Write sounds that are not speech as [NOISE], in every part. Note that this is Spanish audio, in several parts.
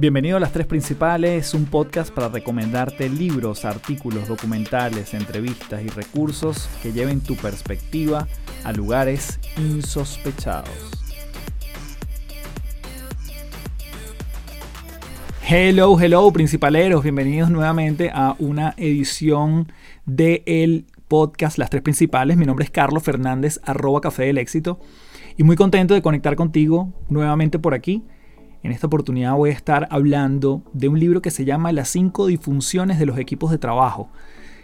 Bienvenido a Las Tres Principales, un podcast para recomendarte libros, artículos, documentales, entrevistas y recursos que lleven tu perspectiva a lugares insospechados. Hello, hello, principaleros, bienvenidos nuevamente a una edición del podcast Las Tres Principales. Mi nombre es Carlos Fernández, arroba Café del Éxito, y muy contento de conectar contigo nuevamente por aquí en esta oportunidad voy a estar hablando de un libro que se llama Las cinco disfunciones de los equipos de trabajo.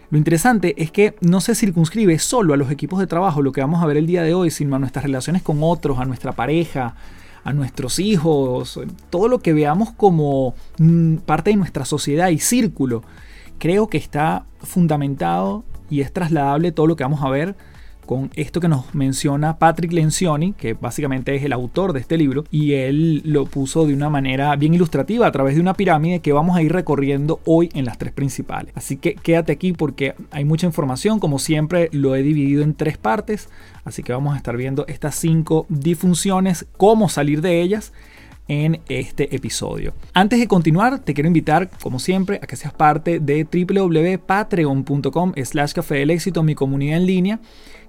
Lo interesante es que no se circunscribe solo a los equipos de trabajo, lo que vamos a ver el día de hoy, sino a nuestras relaciones con otros, a nuestra pareja, a nuestros hijos, todo lo que veamos como mm, parte de nuestra sociedad y círculo. Creo que está fundamentado y es trasladable todo lo que vamos a ver con esto que nos menciona Patrick Lencioni, que básicamente es el autor de este libro, y él lo puso de una manera bien ilustrativa a través de una pirámide que vamos a ir recorriendo hoy en las tres principales. Así que quédate aquí porque hay mucha información, como siempre lo he dividido en tres partes, así que vamos a estar viendo estas cinco disfunciones, cómo salir de ellas en este episodio. Antes de continuar, te quiero invitar, como siempre, a que seas parte de www.patreon.com slash café del éxito, mi comunidad en línea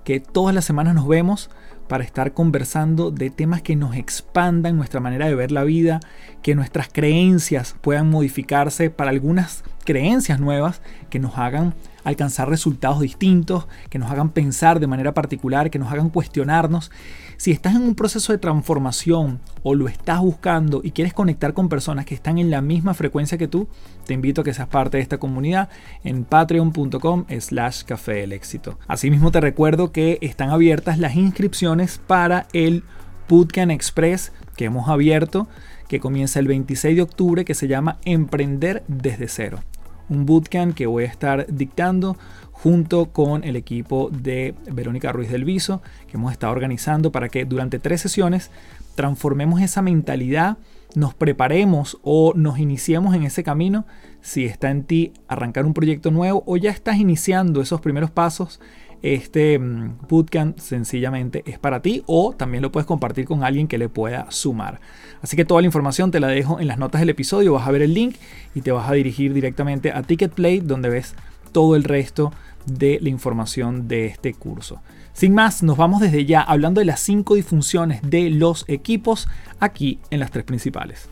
que todas las semanas nos vemos para estar conversando de temas que nos expandan nuestra manera de ver la vida, que nuestras creencias puedan modificarse para algunas creencias nuevas que nos hagan alcanzar resultados distintos, que nos hagan pensar de manera particular, que nos hagan cuestionarnos. Si estás en un proceso de transformación o lo estás buscando y quieres conectar con personas que están en la misma frecuencia que tú, te invito a que seas parte de esta comunidad en patreon.com slash café del. Asimismo te recuerdo que están abiertas las inscripciones para el Bootcamp Express que hemos abierto, que comienza el 26 de octubre, que se llama Emprender desde cero un bootcamp que voy a estar dictando junto con el equipo de Verónica Ruiz del Viso, que hemos estado organizando para que durante tres sesiones transformemos esa mentalidad, nos preparemos o nos iniciemos en ese camino. Si está en ti arrancar un proyecto nuevo o ya estás iniciando esos primeros pasos este mm, bootcamp sencillamente es para ti o también lo puedes compartir con alguien que le pueda sumar. Así que toda la información te la dejo en las notas del episodio, vas a ver el link y te vas a dirigir directamente a Ticketplay donde ves todo el resto de la información de este curso. Sin más, nos vamos desde ya hablando de las cinco disfunciones de los equipos aquí en las tres principales.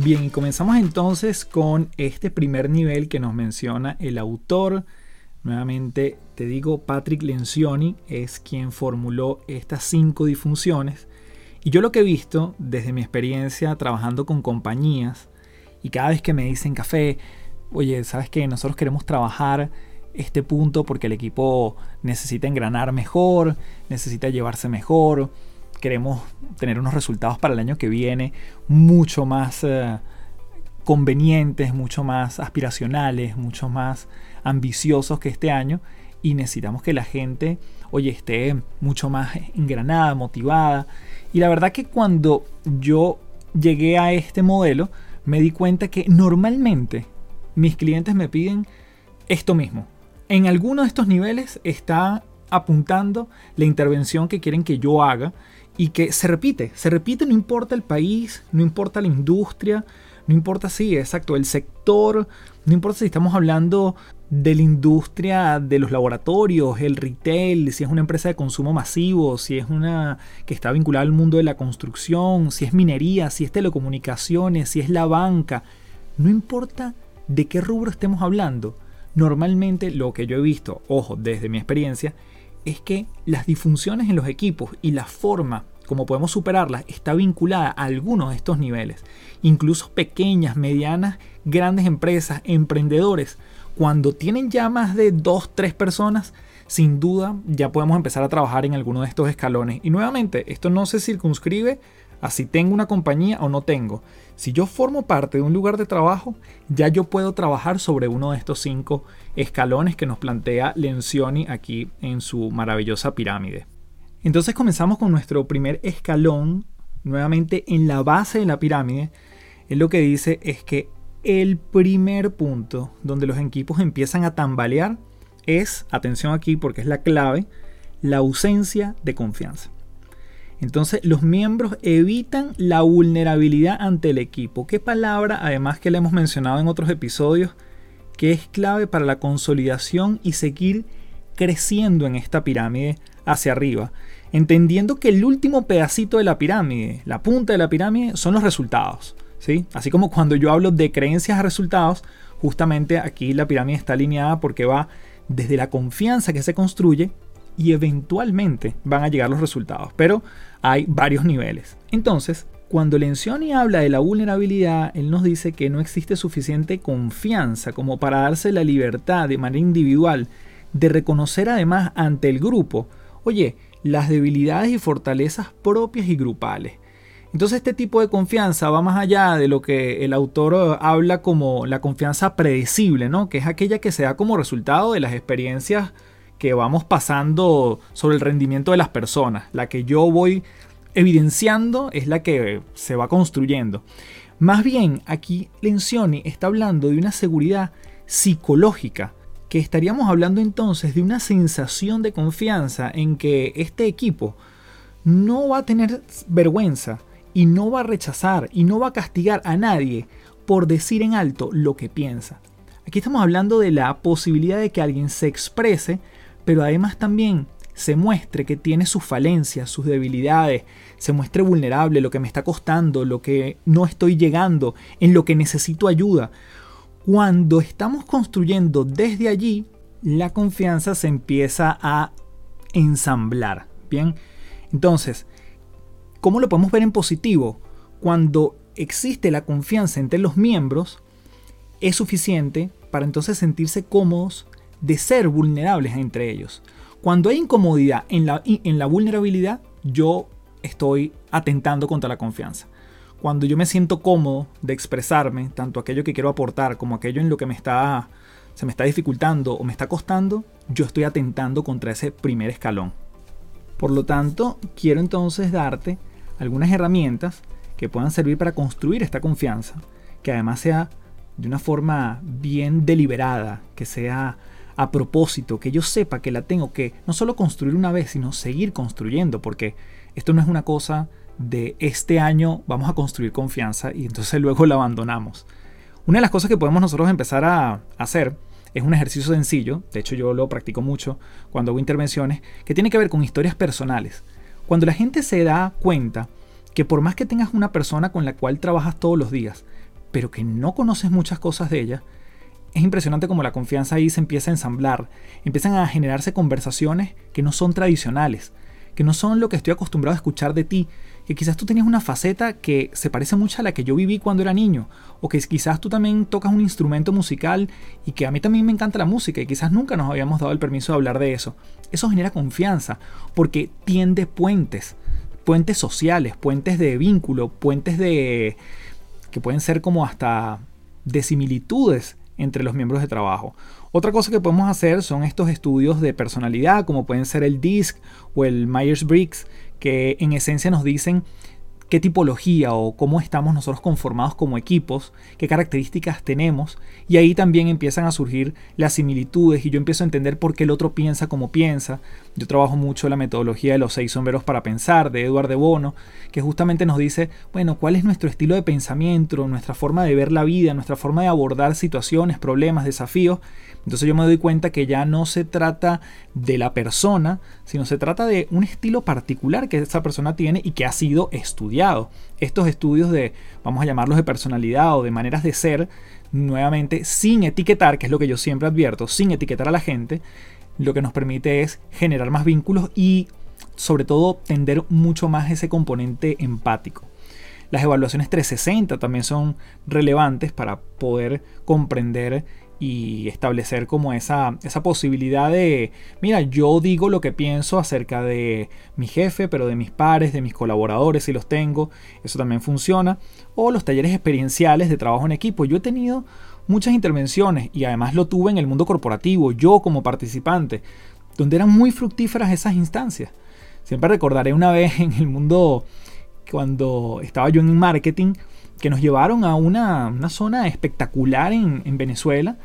Bien, comenzamos entonces con este primer nivel que nos menciona el autor. Nuevamente te digo, Patrick Lencioni es quien formuló estas cinco disfunciones. Y yo lo que he visto desde mi experiencia trabajando con compañías y cada vez que me dicen café, oye, ¿sabes que Nosotros queremos trabajar este punto porque el equipo necesita engranar mejor, necesita llevarse mejor, queremos tener unos resultados para el año que viene mucho más eh, convenientes, mucho más aspiracionales, mucho más ambiciosos que este año y necesitamos que la gente, oye, esté mucho más engranada, motivada. Y la verdad que cuando yo llegué a este modelo, me di cuenta que normalmente mis clientes me piden esto mismo. En alguno de estos niveles está apuntando la intervención que quieren que yo haga y que se repite, se repite no importa el país, no importa la industria, no importa si, exacto, el sector, no importa si estamos hablando de la industria de los laboratorios, el retail, si es una empresa de consumo masivo, si es una que está vinculada al mundo de la construcción, si es minería, si es telecomunicaciones, si es la banca, no importa de qué rubro estemos hablando. Normalmente lo que yo he visto, ojo, desde mi experiencia, es que las disfunciones en los equipos y la forma como podemos superarlas está vinculada a algunos de estos niveles. Incluso pequeñas, medianas, grandes empresas, emprendedores, cuando tienen ya más de dos, tres personas, sin duda ya podemos empezar a trabajar en alguno de estos escalones. Y nuevamente, esto no se circunscribe a si tengo una compañía o no tengo. Si yo formo parte de un lugar de trabajo, ya yo puedo trabajar sobre uno de estos cinco escalones que nos plantea Lencioni aquí en su maravillosa pirámide. Entonces comenzamos con nuestro primer escalón, nuevamente en la base de la pirámide. Él lo que dice es que el primer punto donde los equipos empiezan a tambalear es, atención aquí porque es la clave, la ausencia de confianza. Entonces los miembros evitan la vulnerabilidad ante el equipo. ¿Qué palabra, además que le hemos mencionado en otros episodios, que es clave para la consolidación y seguir creciendo en esta pirámide hacia arriba? Entendiendo que el último pedacito de la pirámide, la punta de la pirámide, son los resultados. ¿sí? Así como cuando yo hablo de creencias a resultados, justamente aquí la pirámide está alineada porque va desde la confianza que se construye y eventualmente van a llegar los resultados. Pero hay varios niveles. Entonces, cuando Lencioni habla de la vulnerabilidad, él nos dice que no existe suficiente confianza como para darse la libertad de manera individual de reconocer además ante el grupo, oye, las debilidades y fortalezas propias y grupales. Entonces este tipo de confianza va más allá de lo que el autor habla como la confianza predecible, ¿no? que es aquella que se da como resultado de las experiencias que vamos pasando sobre el rendimiento de las personas. La que yo voy evidenciando es la que se va construyendo. Más bien, aquí Lencioni está hablando de una seguridad psicológica, que estaríamos hablando entonces de una sensación de confianza en que este equipo no va a tener vergüenza y no va a rechazar y no va a castigar a nadie por decir en alto lo que piensa. Aquí estamos hablando de la posibilidad de que alguien se exprese pero además también se muestre que tiene sus falencias, sus debilidades, se muestre vulnerable, lo que me está costando, lo que no estoy llegando, en lo que necesito ayuda. Cuando estamos construyendo desde allí, la confianza se empieza a ensamblar. Bien, entonces, ¿cómo lo podemos ver en positivo? Cuando existe la confianza entre los miembros, es suficiente para entonces sentirse cómodos de ser vulnerables entre ellos. Cuando hay incomodidad en la, en la vulnerabilidad, yo estoy atentando contra la confianza. Cuando yo me siento cómodo de expresarme, tanto aquello que quiero aportar como aquello en lo que me está, se me está dificultando o me está costando, yo estoy atentando contra ese primer escalón. Por lo tanto, quiero entonces darte algunas herramientas que puedan servir para construir esta confianza, que además sea de una forma bien deliberada, que sea a propósito, que yo sepa que la tengo que no solo construir una vez, sino seguir construyendo, porque esto no es una cosa de este año vamos a construir confianza y entonces luego la abandonamos. Una de las cosas que podemos nosotros empezar a hacer es un ejercicio sencillo, de hecho yo lo practico mucho cuando hago intervenciones, que tiene que ver con historias personales. Cuando la gente se da cuenta que por más que tengas una persona con la cual trabajas todos los días, pero que no conoces muchas cosas de ella, es impresionante como la confianza ahí se empieza a ensamblar, empiezan a generarse conversaciones que no son tradicionales, que no son lo que estoy acostumbrado a escuchar de ti, que quizás tú tenías una faceta que se parece mucho a la que yo viví cuando era niño, o que quizás tú también tocas un instrumento musical y que a mí también me encanta la música y quizás nunca nos habíamos dado el permiso de hablar de eso. Eso genera confianza porque tiende puentes, puentes sociales, puentes de vínculo, puentes de que pueden ser como hasta de similitudes entre los miembros de trabajo. Otra cosa que podemos hacer son estos estudios de personalidad, como pueden ser el DISC o el Myers-Briggs, que en esencia nos dicen qué tipología o cómo estamos nosotros conformados como equipos, qué características tenemos, y ahí también empiezan a surgir las similitudes y yo empiezo a entender por qué el otro piensa como piensa. Yo trabajo mucho la metodología de los seis sombreros para pensar de Eduard de Bono, que justamente nos dice, bueno, cuál es nuestro estilo de pensamiento, nuestra forma de ver la vida, nuestra forma de abordar situaciones, problemas, desafíos, entonces yo me doy cuenta que ya no se trata de la persona, sino se trata de un estilo particular que esa persona tiene y que ha sido estudiado. Estos estudios de, vamos a llamarlos de personalidad o de maneras de ser, nuevamente sin etiquetar, que es lo que yo siempre advierto, sin etiquetar a la gente, lo que nos permite es generar más vínculos y sobre todo tender mucho más ese componente empático. Las evaluaciones 360 también son relevantes para poder comprender y establecer como esa, esa posibilidad de, mira, yo digo lo que pienso acerca de mi jefe, pero de mis pares, de mis colaboradores, si los tengo, eso también funciona. O los talleres experienciales de trabajo en equipo. Yo he tenido muchas intervenciones y además lo tuve en el mundo corporativo, yo como participante, donde eran muy fructíferas esas instancias. Siempre recordaré una vez en el mundo, cuando estaba yo en marketing, que nos llevaron a una, zona espectacular en, Venezuela,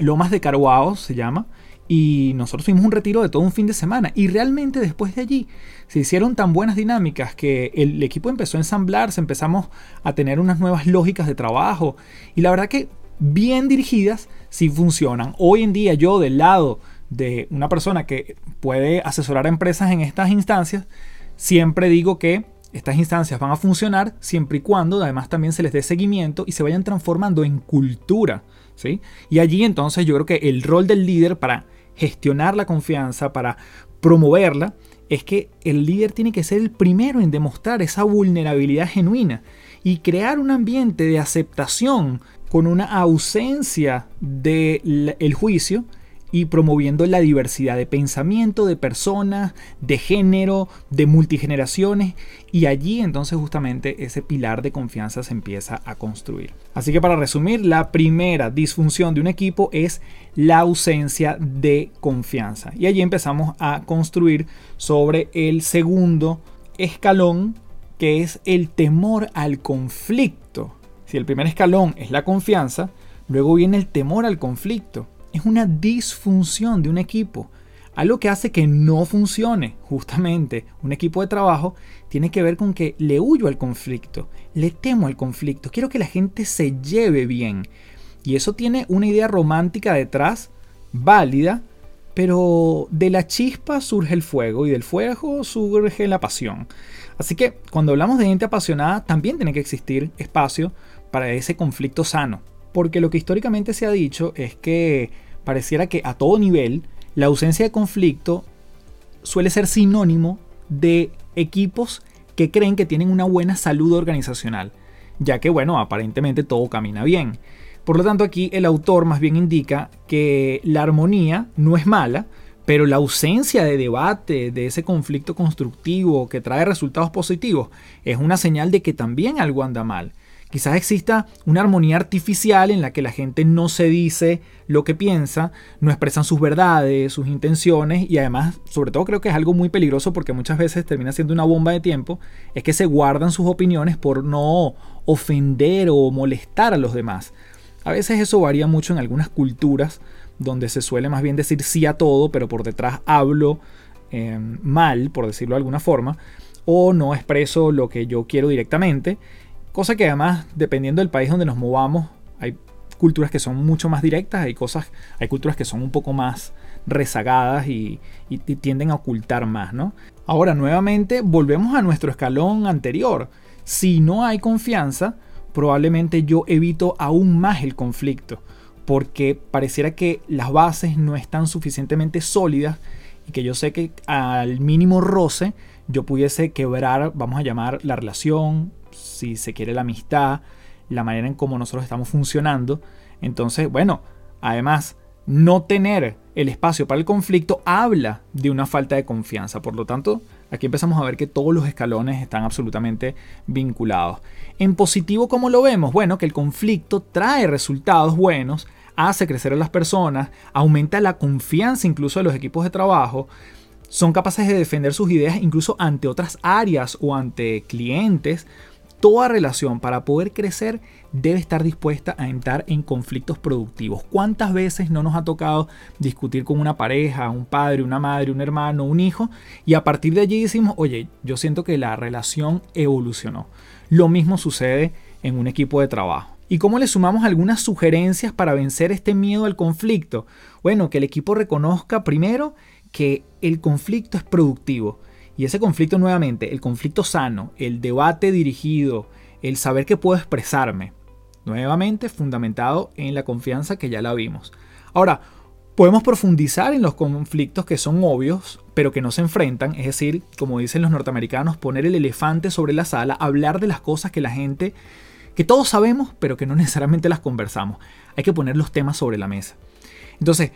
Lomas de Caruao se llama, y nosotros tuvimos un retiro de todo un fin de semana y realmente después de allí se hicieron tan buenas dinámicas que el equipo empezó a ensamblarse, empezamos a tener unas nuevas lógicas de trabajo y la verdad que bien dirigidas sí funcionan. Hoy en día yo del lado de una persona que puede asesorar a empresas en estas instancias, siempre digo que estas instancias van a funcionar siempre y cuando además también se les dé seguimiento y se vayan transformando en cultura. ¿sí? Y allí entonces yo creo que el rol del líder para gestionar la confianza, para promoverla, es que el líder tiene que ser el primero en demostrar esa vulnerabilidad genuina y crear un ambiente de aceptación con una ausencia del juicio y promoviendo la diversidad de pensamiento, de personas, de género, de multigeneraciones y allí entonces justamente ese pilar de confianza se empieza a construir. Así que para resumir, la primera disfunción de un equipo es la ausencia de confianza y allí empezamos a construir sobre el segundo escalón que es el temor al conflicto. Si el primer escalón es la confianza, luego viene el temor al conflicto es una disfunción de un equipo. Algo que hace que no funcione justamente un equipo de trabajo tiene que ver con que le huyo al conflicto, le temo al conflicto, quiero que la gente se lleve bien. Y eso tiene una idea romántica detrás, válida, pero de la chispa surge el fuego y del fuego surge la pasión. Así que cuando hablamos de gente apasionada, también tiene que existir espacio para ese conflicto sano. Porque lo que históricamente se ha dicho es que pareciera que a todo nivel la ausencia de conflicto suele ser sinónimo de equipos que creen que tienen una buena salud organizacional, ya que bueno, aparentemente todo camina bien. Por lo tanto, aquí el autor más bien indica que la armonía no es mala, pero la ausencia de debate, de ese conflicto constructivo que trae resultados positivos, es una señal de que también algo anda mal. Quizás exista una armonía artificial en la que la gente no se dice lo que piensa, no expresan sus verdades, sus intenciones y además, sobre todo creo que es algo muy peligroso porque muchas veces termina siendo una bomba de tiempo, es que se guardan sus opiniones por no ofender o molestar a los demás. A veces eso varía mucho en algunas culturas donde se suele más bien decir sí a todo, pero por detrás hablo eh, mal, por decirlo de alguna forma, o no expreso lo que yo quiero directamente Cosa que además, dependiendo del país donde nos movamos, hay culturas que son mucho más directas, hay cosas, hay culturas que son un poco más rezagadas y, tienden a ocultar más, ¿no? Ahora, nuevamente, volvemos a nuestro escalón anterior. Si no hay confianza, probablemente yo evito aún más el conflicto, porque pareciera que las bases no están suficientemente sólidas y que yo sé que al mínimo roce yo pudiese quebrar, vamos a llamar, la relación, si se quiere la amistad, la manera en cómo nosotros estamos funcionando. Entonces, bueno, además, no tener el espacio para el conflicto habla de una falta de confianza. Por lo tanto, aquí empezamos a ver que todos los escalones están absolutamente vinculados. En positivo, ¿cómo lo vemos? Bueno, que el conflicto trae resultados buenos, hace crecer a las personas, aumenta la confianza incluso de los equipos de trabajo, son capaces de defender sus ideas incluso ante otras áreas o ante clientes Toda relación para poder crecer debe estar dispuesta a entrar en conflictos productivos. ¿Cuántas veces no nos ha tocado discutir con una pareja, un padre, una madre, un hermano, un hijo? Y a partir de allí decimos, oye, yo siento que la relación evolucionó. Lo mismo sucede en un equipo de trabajo. ¿Y cómo le sumamos algunas sugerencias para vencer este miedo al conflicto? Bueno, que el equipo reconozca primero que el conflicto es productivo y ese conflicto nuevamente, el conflicto sano, el debate dirigido, el saber que puedo expresarme, nuevamente fundamentado en la confianza que ya la vimos. Ahora, podemos profundizar en los conflictos que son obvios, pero que no se enfrentan, es decir, como dicen los norteamericanos, poner el elefante sobre la sala, hablar de las cosas que la gente, que todos sabemos, pero que no [LAUGHS] necesariamente las conversamos. Hay que poner los temas sobre la mesa. Entonces,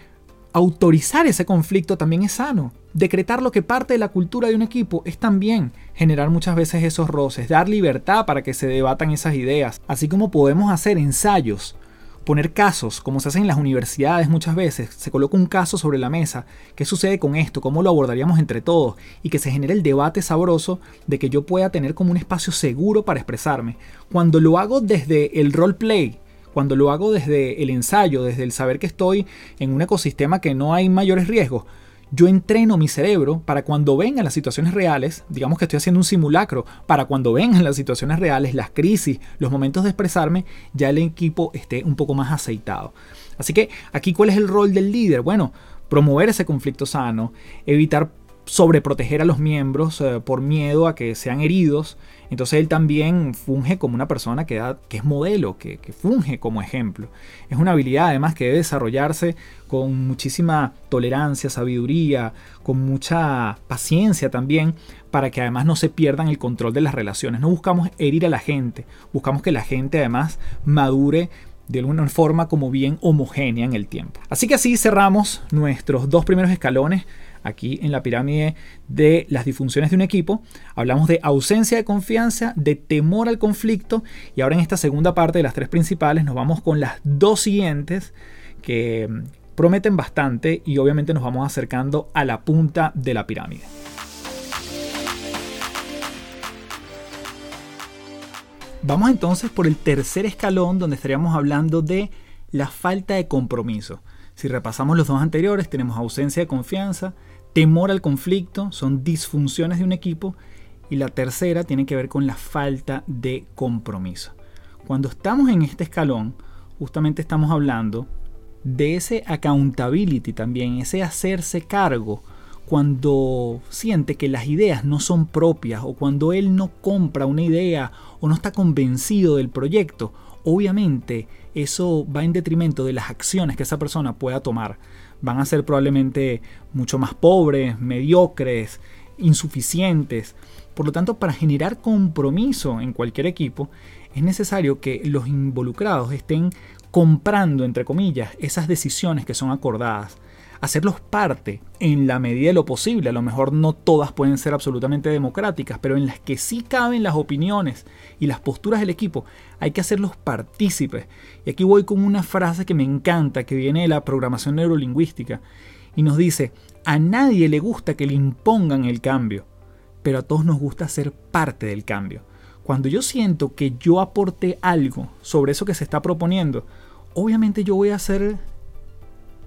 autorizar ese conflicto también es sano. Decretar lo que parte de la cultura de un equipo es también generar muchas veces esos roces, dar libertad para que se debatan esas ideas, así como podemos hacer ensayos, poner casos, como se hace en las universidades muchas veces, se coloca un caso sobre la mesa, qué sucede con esto, cómo lo abordaríamos entre todos, y que se genere el debate sabroso de que yo pueda tener como un espacio seguro para expresarme. Cuando lo hago desde el roleplay, cuando lo hago desde el ensayo, desde el saber que estoy en un ecosistema que no hay mayores riesgos, yo entreno mi cerebro para cuando vengan las situaciones reales, digamos que estoy haciendo un simulacro, para cuando vengan las situaciones reales, las crisis, los momentos de expresarme, ya el equipo esté un poco más aceitado. Así que aquí, ¿cuál es el rol del líder? Bueno, promover ese conflicto sano, evitar sobreproteger a los miembros eh, por miedo a que sean heridos. Entonces él también funge como una persona que, que es modelo, que, que, funge como ejemplo. Es una habilidad además que debe desarrollarse con muchísima tolerancia, sabiduría, con mucha paciencia también, para que además no se pierdan el control de las relaciones. No buscamos herir a la gente, buscamos que la gente además madure de alguna forma como bien homogénea en el tiempo. Así que así cerramos nuestros dos primeros escalones aquí en la pirámide de las disfunciones de un equipo. Hablamos de ausencia de confianza, de temor al conflicto y ahora en esta segunda parte de las tres principales nos vamos con las dos siguientes que mm, prometen bastante y obviamente nos vamos acercando a la punta de la pirámide. Vamos entonces por el tercer escalón donde estaríamos hablando de la falta de compromiso. Si repasamos los dos anteriores, tenemos ausencia de confianza, temor al conflicto, son disfunciones de un equipo y la tercera tiene que ver con la falta de compromiso. Cuando estamos en este escalón, justamente estamos hablando de ese accountability también, ese hacerse cargo cuando siente que las ideas no son propias o cuando él no compra una idea o no está convencido del proyecto, obviamente eso va en detrimento de las acciones que esa persona pueda tomar van a ser probablemente mucho más pobres, mediocres, insuficientes. Por lo tanto, para generar compromiso en cualquier equipo, es necesario que los involucrados estén comprando, entre comillas, esas decisiones que son acordadas hacerlos parte en la medida de lo posible. A lo mejor no todas pueden ser absolutamente democráticas, pero en las que sí caben las opiniones y las posturas del equipo, hay que hacerlos partícipes. Y aquí voy con una frase que me encanta, que viene de la programación neurolingüística, y nos dice, a nadie le gusta que le impongan el cambio, pero a todos nos gusta ser parte del cambio. Cuando yo siento que yo aporté algo sobre eso que se está proponiendo, obviamente yo voy a hacer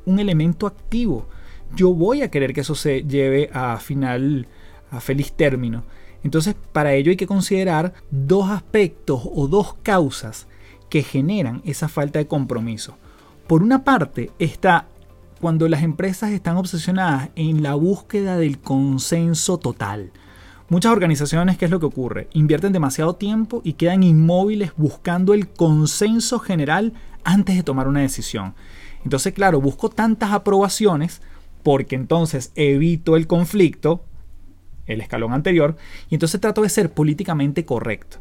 un elemento activo. Yo voy a querer que eso se lleve a final, a feliz término. Entonces, para ello hay que considerar dos aspectos o dos causas que generan esa falta de compromiso. Por una parte está cuando las empresas están obsesionadas en la búsqueda del consenso total. Muchas organizaciones, ¿qué es lo que ocurre? Invierten demasiado tiempo y quedan inmóviles buscando el consenso general antes de tomar una decisión. Entonces, claro, busco tantas aprobaciones porque entonces evito el conflicto, el escalón anterior, y entonces trato de ser políticamente correcto.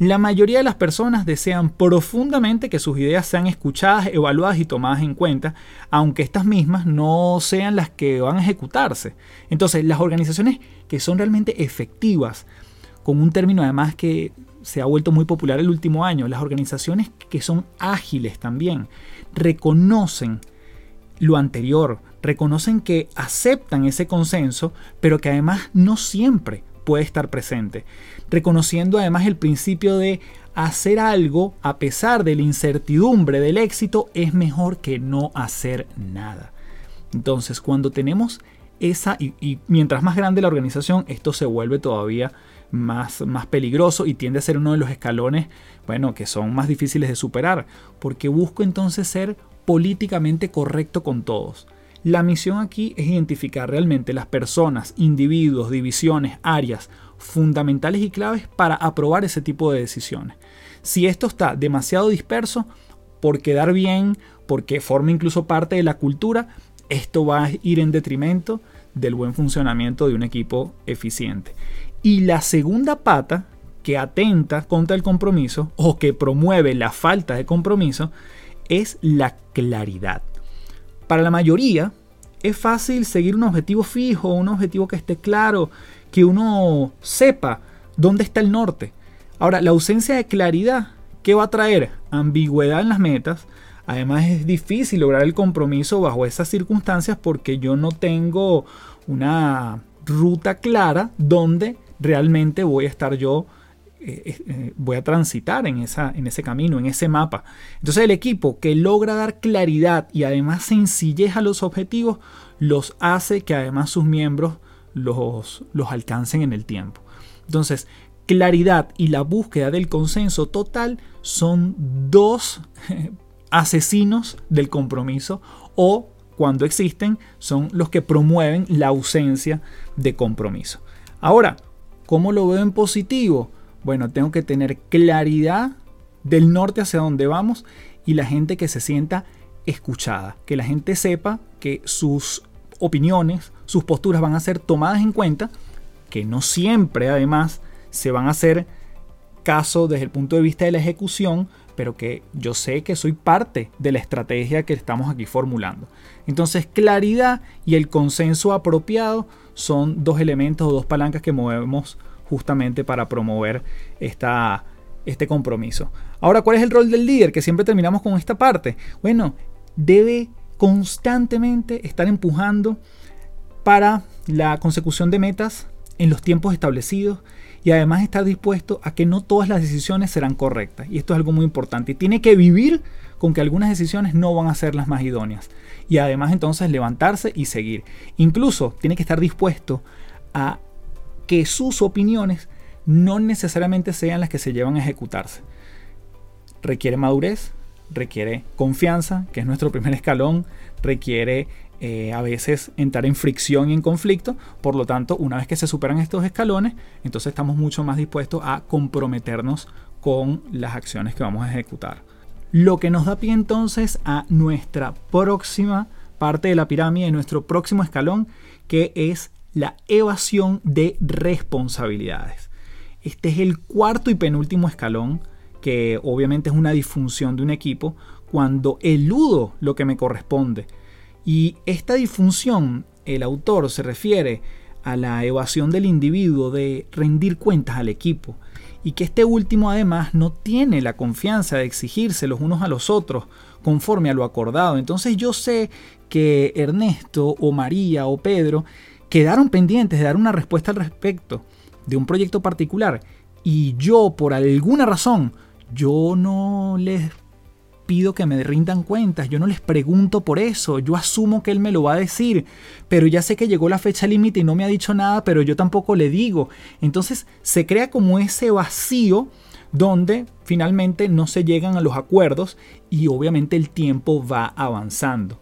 La mayoría de las personas desean profundamente que sus ideas sean escuchadas, evaluadas y tomadas en cuenta, aunque estas mismas no sean las que van a ejecutarse. Entonces, las organizaciones que son realmente efectivas, con un término además que se ha vuelto muy popular el último año, las organizaciones que son ágiles también, reconocen lo anterior, reconocen que aceptan ese consenso, pero que además no siempre puede estar presente, reconociendo además el principio de hacer algo a pesar de la incertidumbre del éxito es mejor que no hacer nada. Entonces, cuando tenemos esa, y, mientras más grande la organización, esto se vuelve todavía más, más peligroso y tiende a ser uno de los escalones, bueno, que son más difíciles de superar, porque busco entonces ser políticamente correcto con todos. La misión aquí es identificar realmente las personas, individuos, divisiones, áreas fundamentales y claves para aprobar ese tipo de decisiones. Si esto está demasiado disperso, por quedar bien, porque forma incluso parte de la cultura, esto va a ir en detrimento del buen funcionamiento de un equipo eficiente. Y la segunda pata, que atenta contra el compromiso o que promueve la falta de compromiso, es la claridad. Para la mayoría es fácil seguir un objetivo fijo, un objetivo que esté claro, que uno sepa dónde está el norte. Ahora, la ausencia de claridad, ¿qué va a traer? Ambigüedad en las metas. Además es difícil lograr el compromiso bajo esas circunstancias porque yo no tengo una ruta clara donde realmente voy a estar yo eh, eh, voy a transitar en, esa, en ese camino, en ese mapa. Entonces el equipo que logra dar claridad y además sencillez a los objetivos, los hace que además sus miembros los, los alcancen en el tiempo. Entonces, claridad y la búsqueda del consenso total son dos asesinos del compromiso o cuando existen son los que promueven la ausencia de compromiso. Ahora, ¿cómo lo veo en positivo? Bueno, tengo que tener claridad del norte hacia dónde vamos y la gente que se sienta escuchada, que la gente sepa que sus opiniones, sus posturas van a ser tomadas en cuenta, que no siempre además se van a hacer caso desde el punto de vista de la ejecución, pero que yo sé que soy parte de la estrategia que estamos aquí formulando. Entonces, claridad y el consenso apropiado son dos elementos o dos palancas que movemos justamente para promover esta, este compromiso. Ahora, ¿cuál es el rol del líder? Que siempre terminamos con esta parte. Bueno, debe constantemente estar empujando para la consecución de metas en los tiempos establecidos y además estar dispuesto a que no todas las decisiones serán correctas. Y esto es algo muy importante. Y tiene que vivir con que algunas decisiones no van a ser las más idóneas. Y además entonces levantarse y seguir. Incluso tiene que estar dispuesto a que sus opiniones no necesariamente sean las que se llevan a ejecutarse. Requiere madurez, requiere confianza, que es nuestro primer [LAUGHS] escalón, requiere eh, a veces entrar en fricción y en conflicto. Por lo tanto, una vez que se superan estos escalones, entonces estamos mucho más dispuestos a comprometernos con las acciones que vamos a ejecutar. Lo que nos da pie entonces a nuestra próxima parte de la pirámide, nuestro próximo escalón, que es la evasión de responsabilidades. Este es el cuarto y penúltimo escalón, que obviamente es una disfunción de un equipo, cuando eludo lo que me corresponde y esta disfunción, el autor se refiere a la evasión del individuo de rendir cuentas al equipo y que este último además no tiene la confianza de exigirse los unos a los otros conforme a lo acordado. Entonces yo sé que Ernesto o María o Pedro quedaron pendientes de dar una respuesta al respecto de un proyecto particular y yo por alguna razón yo no les pido que me rindan cuentas, yo no les pregunto por eso, yo asumo que él me lo va a decir, pero ya sé que llegó la fecha límite y no me ha dicho nada, pero yo tampoco le digo. Entonces se crea como ese vacío donde finalmente no se llegan a los acuerdos y obviamente el tiempo va avanzando.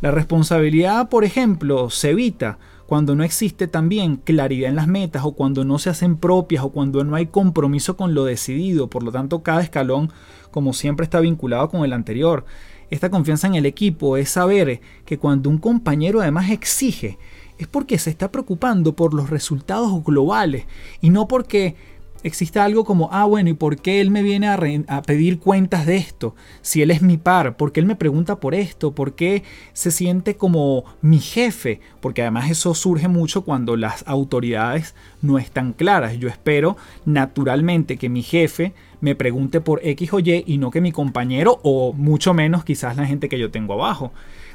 La responsabilidad, por ejemplo, se evita cuando no existe también claridad en las metas o cuando no se hacen propias o cuando no hay compromiso con lo decidido. Por lo tanto, cada escalón, como siempre, está vinculado con el anterior. Esta confianza en el equipo es saber que cuando un compañero además exige, es porque se está preocupando por los resultados globales y no porque existe algo como, ah, bueno, ¿y por qué él me viene a, pedir cuentas de esto? Si él es mi par, ¿por qué él me pregunta por esto? ¿Por qué se siente como mi jefe? Porque además eso surge mucho cuando las autoridades no están claras. Yo espero naturalmente que mi jefe me pregunte por X o Y y no que mi compañero o mucho menos quizás la gente que yo tengo abajo.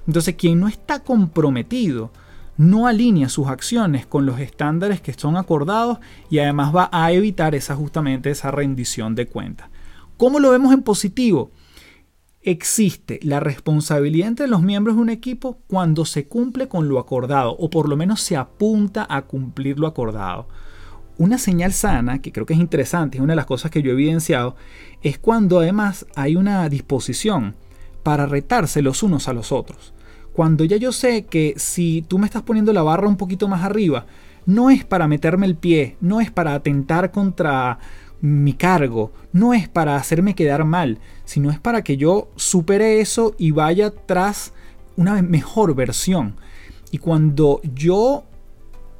Entonces, quien no está comprometido, no alinea sus acciones con los estándares que son acordados y además va a evitar esa justamente esa rendición de cuentas. ¿Cómo lo vemos en positivo? Existe la responsabilidad entre los miembros de un equipo cuando se cumple con lo acordado o por lo menos se apunta a cumplir lo acordado. Una señal sana, que creo que es interesante, es una de las cosas que yo he evidenciado, es cuando además hay una disposición para retarse los unos a los otros. Cuando ya yo sé que si tú me estás poniendo la barra un poquito más arriba, no es para meterme el pie, no es para atentar contra mi cargo, no es para hacerme quedar mal, sino es para que yo supere eso y vaya tras una mejor versión. Y cuando yo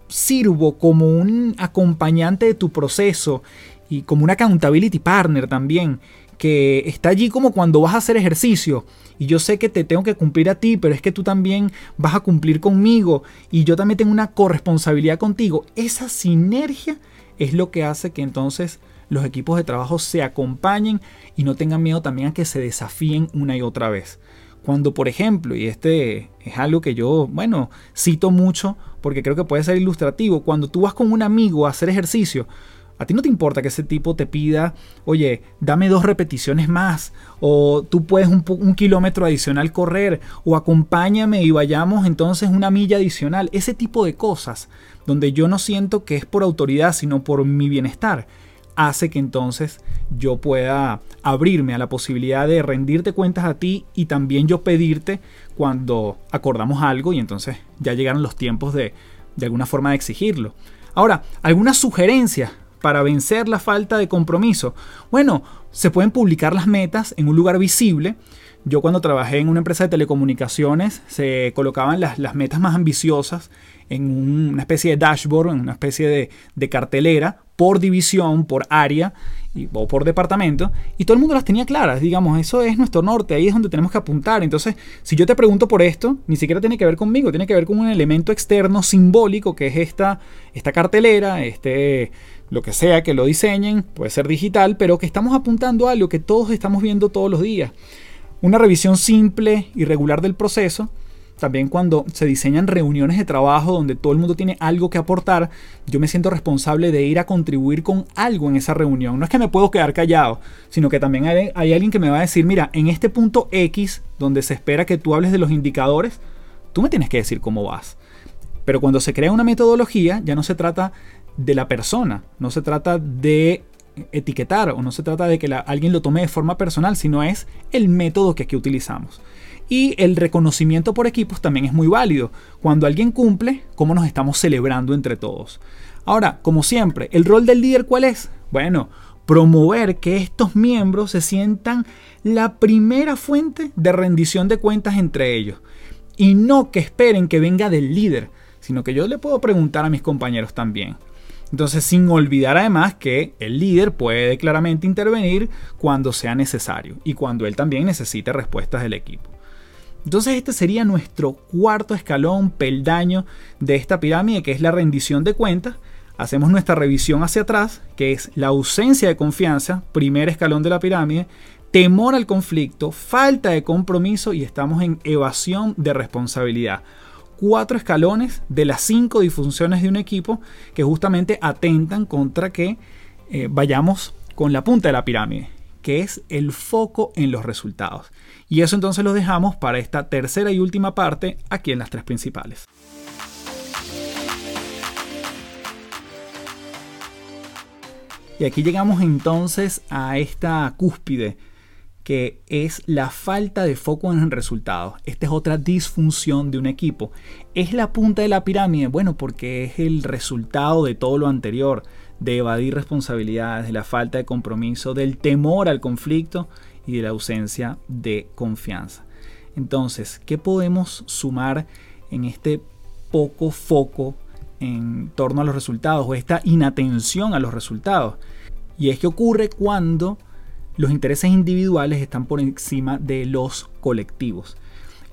sirvo como un acompañante de tu proceso y como un accountability partner también, que está allí como cuando vas a hacer ejercicio y yo sé que te tengo que cumplir a ti, pero es que tú también vas a cumplir conmigo y yo también tengo una corresponsabilidad contigo. Esa sinergia es lo que hace que entonces los equipos de trabajo se acompañen y no tengan miedo también a que se desafíen una y otra vez. Cuando, por ejemplo, y este es algo que yo, bueno, cito mucho porque creo que puede ser ilustrativo, cuando tú vas con un amigo a hacer ejercicio, A ti no te importa que ese tipo te pida, oye, dame dos repeticiones más, o tú puedes un, kilómetro adicional correr, o acompáñame y vayamos entonces una milla adicional. Ese tipo de cosas, donde yo no siento que es por autoridad, sino por mi bienestar, hace que entonces yo pueda abrirme a la posibilidad de rendirte cuentas a ti y también yo pedirte cuando acordamos algo y entonces ya llegaron los tiempos de de alguna forma de exigirlo. Ahora, algunas sugerencias para vencer la falta de compromiso. Bueno, se pueden publicar las metas en un lugar visible. Yo cuando trabajé en una empresa de telecomunicaciones se colocaban las, las metas más ambiciosas en una especie de dashboard, en una especie de, de cartelera por división, por área o por departamento, y todo el mundo las tenía claras, digamos, eso es nuestro norte, ahí es donde tenemos que apuntar. Entonces, si yo te pregunto por esto, ni siquiera tiene que ver conmigo, tiene que ver con un elemento externo simbólico que es esta, esta cartelera, este, lo que sea que lo diseñen, puede ser digital, pero que estamos apuntando a algo que todos estamos viendo todos los días. Una revisión simple y regular del proceso también cuando se diseñan reuniones de trabajo donde todo el mundo tiene algo que aportar, yo me siento responsable de ir a contribuir con algo en esa reunión. No es que me puedo quedar callado, sino que también hay, alguien que me va a decir, mira, en este punto X, donde se espera que tú hables de los indicadores, tú me tienes que decir cómo vas. Pero cuando se crea una metodología, ya no se trata de la persona, no se trata de etiquetar o no se trata de que alguien lo tome de forma personal, sino es el método que aquí utilizamos. Y el reconocimiento por equipos también es muy válido. Cuando alguien cumple, ¿cómo nos estamos celebrando entre todos? Ahora, como siempre, ¿el rol del líder cuál es? Bueno, promover que estos miembros se sientan la primera fuente de rendición de cuentas entre ellos. Y no que esperen que venga del líder, sino que yo le puedo preguntar a mis compañeros también. Entonces, sin olvidar además que el líder puede claramente intervenir cuando sea necesario y cuando él también necesite respuestas del equipo. Entonces este sería nuestro cuarto escalón, peldaño de esta pirámide, que es la rendición de cuentas. Hacemos nuestra revisión hacia atrás, que es la ausencia de confianza, primer escalón de la pirámide, temor al conflicto, falta de compromiso y estamos en evasión de responsabilidad. Cuatro escalones de las cinco disfunciones de un equipo que justamente atentan contra que eh, vayamos con la punta de la pirámide, que es el foco en los resultados. Y eso entonces lo dejamos para esta tercera y última parte aquí en las tres principales. Y aquí llegamos entonces a esta cúspide que es la falta de foco en el resultado. Esta es otra disfunción de un equipo. ¿Es la punta de la pirámide? Bueno, porque es el resultado de todo lo anterior, de evadir responsabilidades, de la falta de compromiso, del temor al conflicto y de la ausencia de confianza. Entonces, ¿qué podemos sumar en este poco foco en torno a los resultados o esta inatención a los resultados? Y es que ocurre cuando los intereses individuales están por encima de los colectivos.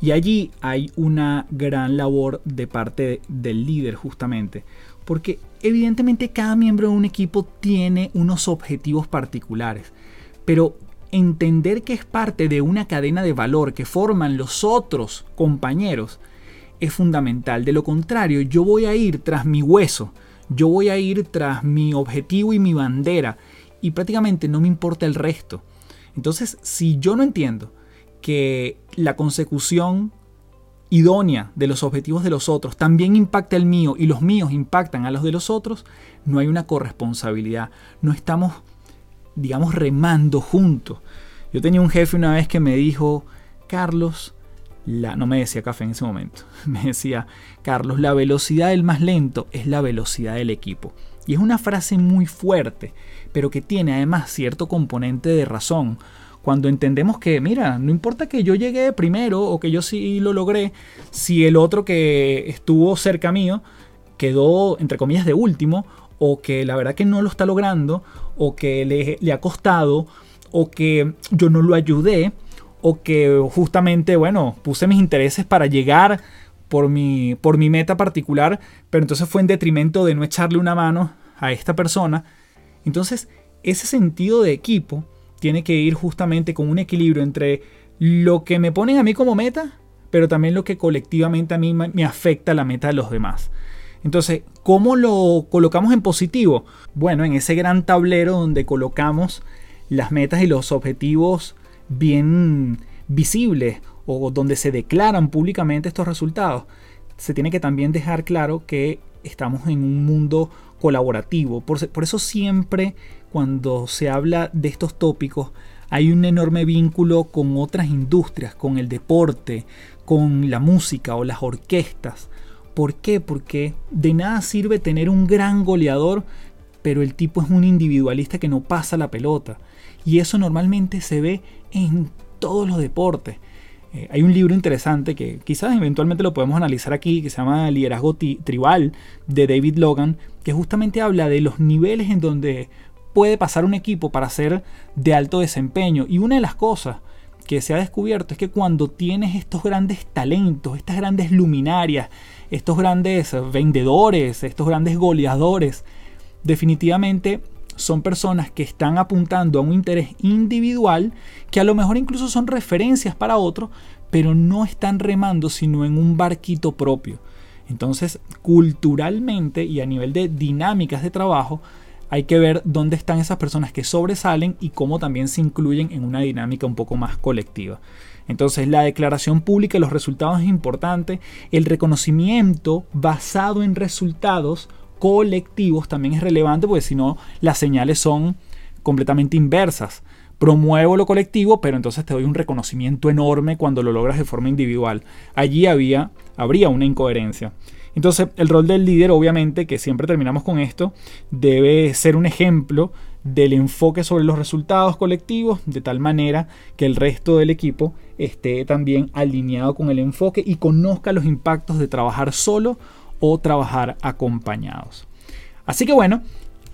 Y allí hay una gran labor de parte del líder justamente, porque evidentemente cada miembro de un equipo tiene unos objetivos particulares, pero entender que es parte de una cadena de valor que forman los otros compañeros es fundamental. De lo contrario, yo voy a ir tras mi hueso, yo voy a ir tras mi objetivo y mi bandera y prácticamente no me importa el resto. Entonces, si yo no entiendo que la consecución idónea de los objetivos de los otros también impacta el mío y los míos impactan a los de los otros, no hay una corresponsabilidad. No estamos digamos, remando juntos. Yo tenía un jefe una vez que me dijo, Carlos, la, no me decía café en ese momento, [LAUGHS] me decía, Carlos, la velocidad del más lento es la velocidad del equipo. Y es una frase muy fuerte, pero que tiene además cierto componente de razón. Cuando entendemos que, mira, no importa que yo llegue primero o que yo sí lo logré, si el otro que estuvo cerca mío quedó, entre comillas, de último, o que la verdad que no lo está logrando, o que le, ha costado, o que yo no lo ayudé, o que justamente, bueno, puse mis intereses para llegar por mi, por mi meta particular, pero entonces fue en detrimento de no echarle una mano a esta persona. Entonces, ese sentido de equipo tiene que ir justamente con un equilibrio entre lo que me ponen a mí como meta, pero también lo que colectivamente a mí me afecta la meta de los demás. Entonces, ¿cómo lo colocamos en positivo? Bueno, en ese gran tablero donde colocamos las metas y los objetivos bien visibles o donde se declaran públicamente estos resultados, se tiene que también dejar claro que estamos en un mundo colaborativo. Por, eso siempre cuando se habla de estos tópicos hay un enorme vínculo con otras industrias, con el deporte, con la música o las orquestas. ¿Por qué? Porque de nada sirve tener un gran goleador, pero el tipo es un individualista que no pasa la pelota. Y eso normalmente se ve en todos los deportes. Eh, hay un libro interesante que quizás eventualmente lo podemos analizar aquí, que se llama Liderazgo Tribal, de David Logan, que justamente habla de los niveles en donde puede pasar un equipo para ser de alto desempeño. Y una de las cosas que se ha descubierto es que cuando tienes estos grandes talentos, estas grandes luminarias, estos grandes vendedores, estos grandes goleadores, definitivamente son personas que están apuntando a un interés individual que a lo mejor incluso son referencias para otros, pero no están remando sino en un barquito propio. Entonces, culturalmente y a nivel de dinámicas de trabajo, hay que ver dónde están esas personas que sobresalen y cómo también se incluyen en una dinámica un poco más colectiva. Entonces la declaración pública de los resultados es importante, el reconocimiento basado en resultados colectivos también es relevante porque si no las señales son completamente inversas. Promuevo lo colectivo, pero entonces te doy un reconocimiento enorme cuando lo logras de forma individual. Allí había, habría una incoherencia. Entonces, el rol del líder, obviamente, que siempre terminamos con esto, debe ser un ejemplo del enfoque sobre los resultados colectivos, de tal manera que el resto del equipo esté también alineado con el enfoque y conozca los impactos de trabajar solo o trabajar acompañados. Así que bueno,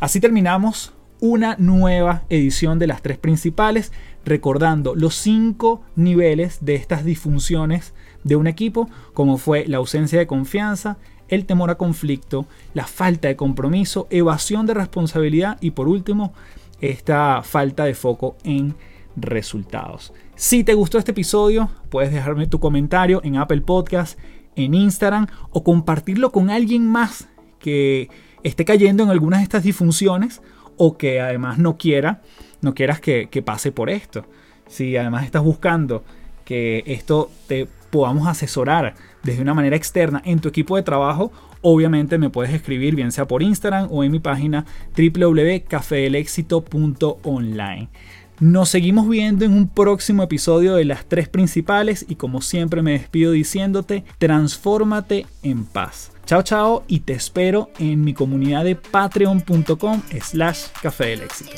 así terminamos una nueva edición de las tres principales, recordando los cinco niveles de estas disfunciones de un equipo, como fue la ausencia de confianza, el temor a conflicto, la falta de compromiso, evasión de responsabilidad y por último, esta falta de foco en resultados. Si te gustó este episodio, puedes dejarme tu comentario en Apple Podcast, en Instagram o compartirlo con alguien más que esté cayendo en algunas de estas disfunciones o que además no quiera, no quieras que, que pase por esto. Si además estás buscando que esto te podamos asesorar desde una manera externa en tu equipo de trabajo, obviamente me puedes escribir bien sea por Instagram o en mi página www.cafedelexito.online. Nos seguimos viendo en un próximo episodio de las tres principales y como siempre me despido diciéndote, transfórmate en paz. Chao chao y te espero en mi comunidad de patreon.com slash café del éxito.